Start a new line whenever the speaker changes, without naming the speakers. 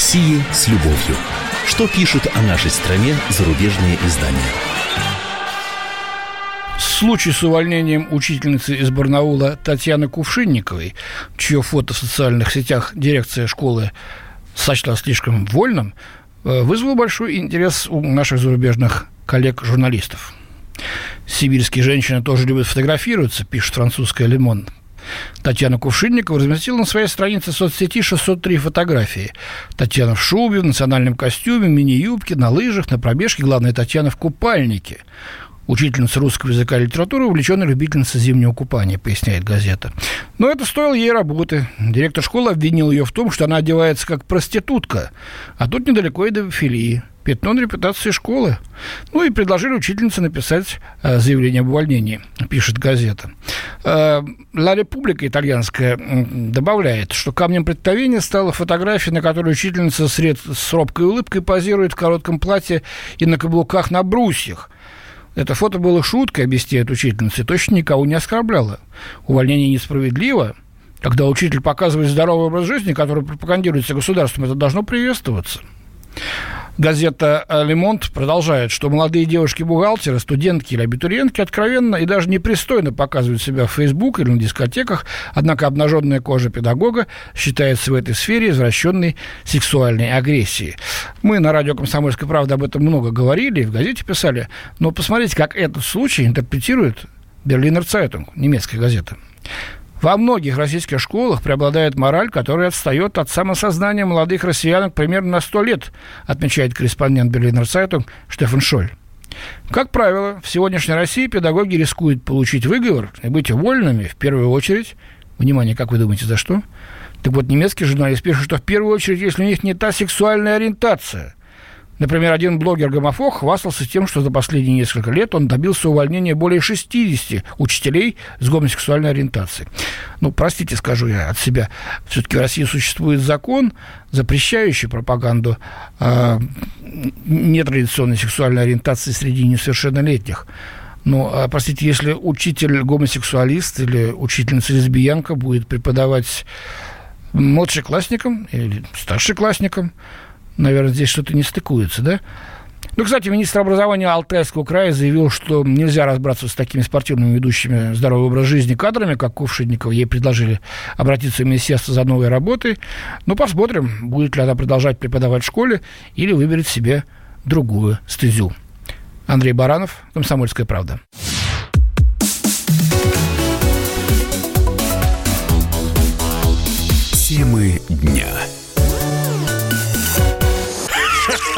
России с любовью. Что пишут о нашей стране зарубежные издания?
Случай с увольнением учительницы из Барнаула Татьяны Кувшинниковой, чье фото в социальных сетях дирекция школы сочла слишком вольным, э, вызвал большой интерес у наших зарубежных коллег-журналистов. Сибирские женщины тоже любят фотографироваться, пишет французская «Лимон». Татьяна Кувшинникова разместила на своей странице соцсети 603 фотографии. Татьяна в шубе, в национальном костюме, мини-юбке, на лыжах, на пробежке. Главное, Татьяна в купальнике. Учительница русского языка и литературы, увлеченная любительница зимнего купания, поясняет газета. Но это стоило ей работы. Директор школы обвинил ее в том, что она одевается как проститутка, а тут недалеко и до филии пятно на репутации школы. Ну и предложили учительнице написать э, заявление об увольнении, пишет газета. Э, Ла Република итальянская добавляет, что камнем преткновения стала фотография, на которой учительница сред, с робкой улыбкой позирует в коротком платье и на каблуках на брусьях. Это фото было шуткой, объясняет учительница, точно никого не оскорбляло. Увольнение несправедливо, когда учитель показывает здоровый образ жизни, который пропагандируется государством, это должно приветствоваться. Газета «Лемонт» продолжает, что молодые девушки-бухгалтеры, студентки или абитуриентки откровенно и даже непристойно показывают себя в Facebook или на дискотеках, однако обнаженная кожа педагога считается в этой сфере извращенной сексуальной агрессией. Мы на радио «Комсомольская правда» об этом много говорили, в газете писали, но посмотрите, как этот случай интерпретирует Берлинер Цайтунг, немецкая газета. Во многих российских школах преобладает мораль, которая отстает от самосознания молодых россиянок примерно на 100 лет, отмечает корреспондент Берлинер Цайтунг Штефан Шоль. Как правило, в сегодняшней России педагоги рискуют получить выговор и быть уволенными в первую очередь. Внимание, как вы думаете, за что? Так вот, немецкий журналист пишет, что в первую очередь, если у них не та сексуальная ориентация – Например, один блогер-гомофоб хвастался тем, что за последние несколько лет он добился увольнения более 60 учителей с гомосексуальной ориентацией. Ну, простите, скажу я от себя, все-таки в России существует закон, запрещающий пропаганду э, нетрадиционной сексуальной ориентации среди несовершеннолетних. Ну, а, простите, если учитель гомосексуалист или учительница лесбиянка будет преподавать младшеклассникам или старшеклассникам, наверное, здесь что-то не стыкуется, да? Ну, кстати, министр образования Алтайского края заявил, что нельзя разбраться с такими спортивными ведущими здоровый образ жизни кадрами, как Кувшинникова. Ей предложили обратиться в министерство за новой работой. Ну, посмотрим, будет ли она продолжать преподавать в школе или выберет себе другую стезю. Андрей Баранов, «Комсомольская правда».
Темы дня.